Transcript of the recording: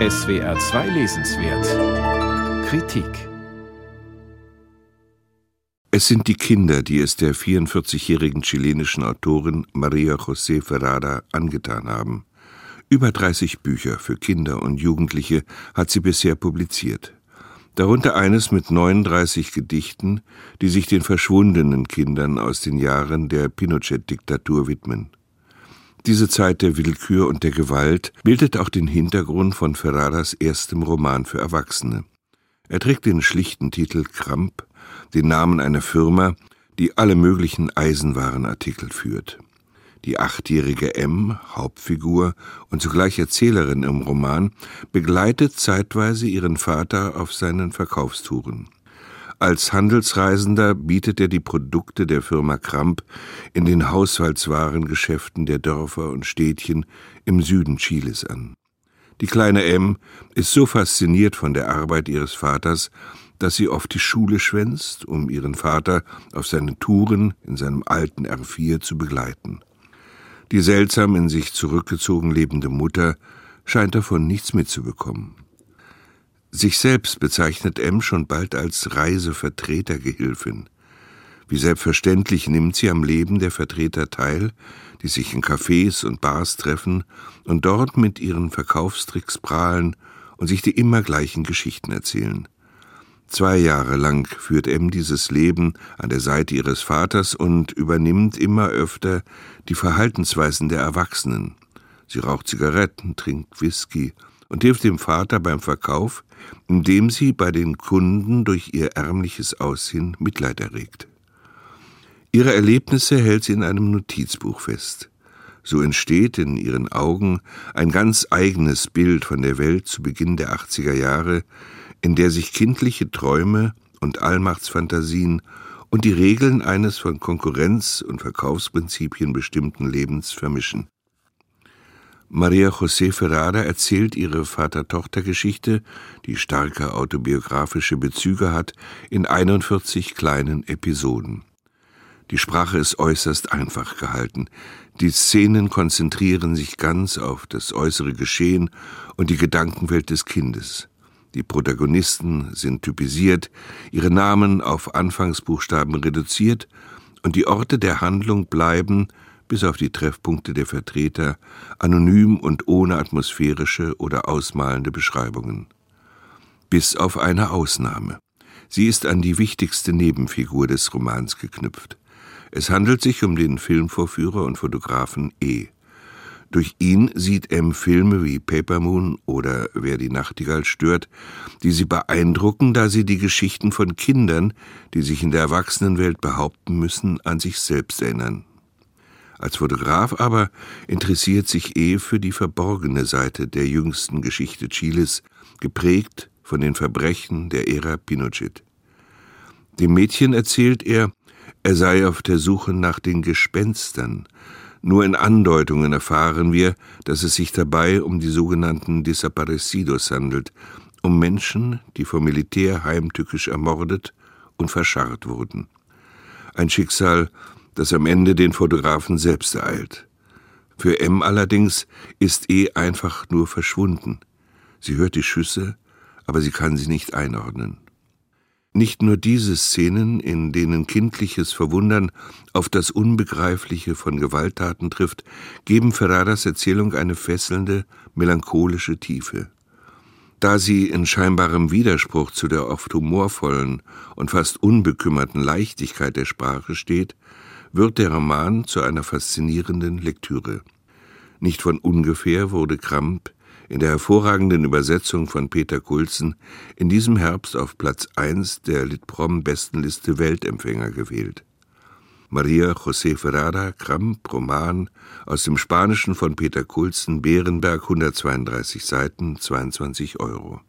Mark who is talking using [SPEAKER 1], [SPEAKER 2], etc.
[SPEAKER 1] SWR 2 Lesenswert Kritik
[SPEAKER 2] Es sind die Kinder, die es der 44-jährigen chilenischen Autorin Maria José Ferrada angetan haben. Über 30 Bücher für Kinder und Jugendliche hat sie bisher publiziert. Darunter eines mit 39 Gedichten, die sich den verschwundenen Kindern aus den Jahren der Pinochet-Diktatur widmen. Diese Zeit der Willkür und der Gewalt bildet auch den Hintergrund von Ferraras erstem Roman für Erwachsene. Er trägt den schlichten Titel Kramp, den Namen einer Firma, die alle möglichen Eisenwarenartikel führt. Die achtjährige M, Hauptfigur und zugleich Erzählerin im Roman, begleitet zeitweise ihren Vater auf seinen Verkaufstouren. Als Handelsreisender bietet er die Produkte der Firma Kramp in den Haushaltswarengeschäften der Dörfer und Städtchen im Süden Chiles an. Die kleine M ist so fasziniert von der Arbeit ihres Vaters, dass sie oft die Schule schwänzt, um ihren Vater auf seinen Touren in seinem alten R4 zu begleiten. Die seltsam in sich zurückgezogen lebende Mutter scheint davon nichts mitzubekommen. Sich selbst bezeichnet M schon bald als Reisevertretergehilfin. Wie selbstverständlich nimmt sie am Leben der Vertreter teil, die sich in Cafés und Bars treffen und dort mit ihren Verkaufstricks prahlen und sich die immer gleichen Geschichten erzählen. Zwei Jahre lang führt M dieses Leben an der Seite ihres Vaters und übernimmt immer öfter die Verhaltensweisen der Erwachsenen. Sie raucht Zigaretten, trinkt Whisky und hilft dem Vater beim Verkauf, indem sie bei den Kunden durch ihr ärmliches Aussehen Mitleid erregt. Ihre Erlebnisse hält sie in einem Notizbuch fest. So entsteht in ihren Augen ein ganz eigenes Bild von der Welt zu Beginn der 80er Jahre, in der sich kindliche Träume und Allmachtsfantasien und die Regeln eines von Konkurrenz und Verkaufsprinzipien bestimmten Lebens vermischen. Maria José Ferrada erzählt ihre Vater-Tochter-Geschichte, die starke autobiografische Bezüge hat, in 41 kleinen Episoden. Die Sprache ist äußerst einfach gehalten. Die Szenen konzentrieren sich ganz auf das äußere Geschehen und die Gedankenwelt des Kindes. Die Protagonisten sind typisiert, ihre Namen auf Anfangsbuchstaben reduziert und die Orte der Handlung bleiben, bis auf die Treffpunkte der Vertreter, anonym und ohne atmosphärische oder ausmalende Beschreibungen. Bis auf eine Ausnahme. Sie ist an die wichtigste Nebenfigur des Romans geknüpft. Es handelt sich um den Filmvorführer und Fotografen E. Durch ihn sieht M Filme wie Paper Moon oder Wer die Nachtigall stört, die sie beeindrucken, da sie die Geschichten von Kindern, die sich in der Erwachsenenwelt behaupten müssen, an sich selbst erinnern. Als Fotograf aber interessiert sich E für die verborgene Seite der jüngsten Geschichte Chiles, geprägt von den Verbrechen der Ära Pinochet. Dem Mädchen erzählt er, er sei auf der Suche nach den Gespenstern. Nur in Andeutungen erfahren wir, dass es sich dabei um die sogenannten Desaparecidos handelt, um Menschen, die vom Militär heimtückisch ermordet und verscharrt wurden. Ein Schicksal, das am Ende den Fotografen selbst ereilt. Für M allerdings ist E einfach nur verschwunden. Sie hört die Schüsse, aber sie kann sie nicht einordnen. Nicht nur diese Szenen, in denen kindliches Verwundern auf das Unbegreifliche von Gewalttaten trifft, geben Ferraras Erzählung eine fesselnde, melancholische Tiefe. Da sie in scheinbarem Widerspruch zu der oft humorvollen und fast unbekümmerten Leichtigkeit der Sprache steht, wird der Roman zu einer faszinierenden Lektüre. Nicht von ungefähr wurde Kramp in der hervorragenden Übersetzung von Peter Kulzen in diesem Herbst auf Platz 1 der Litprom-Bestenliste Weltempfänger gewählt. Maria José Ferrada, Kramp, Roman aus dem Spanischen von Peter Kulzen, Bärenberg, 132 Seiten, 22 Euro.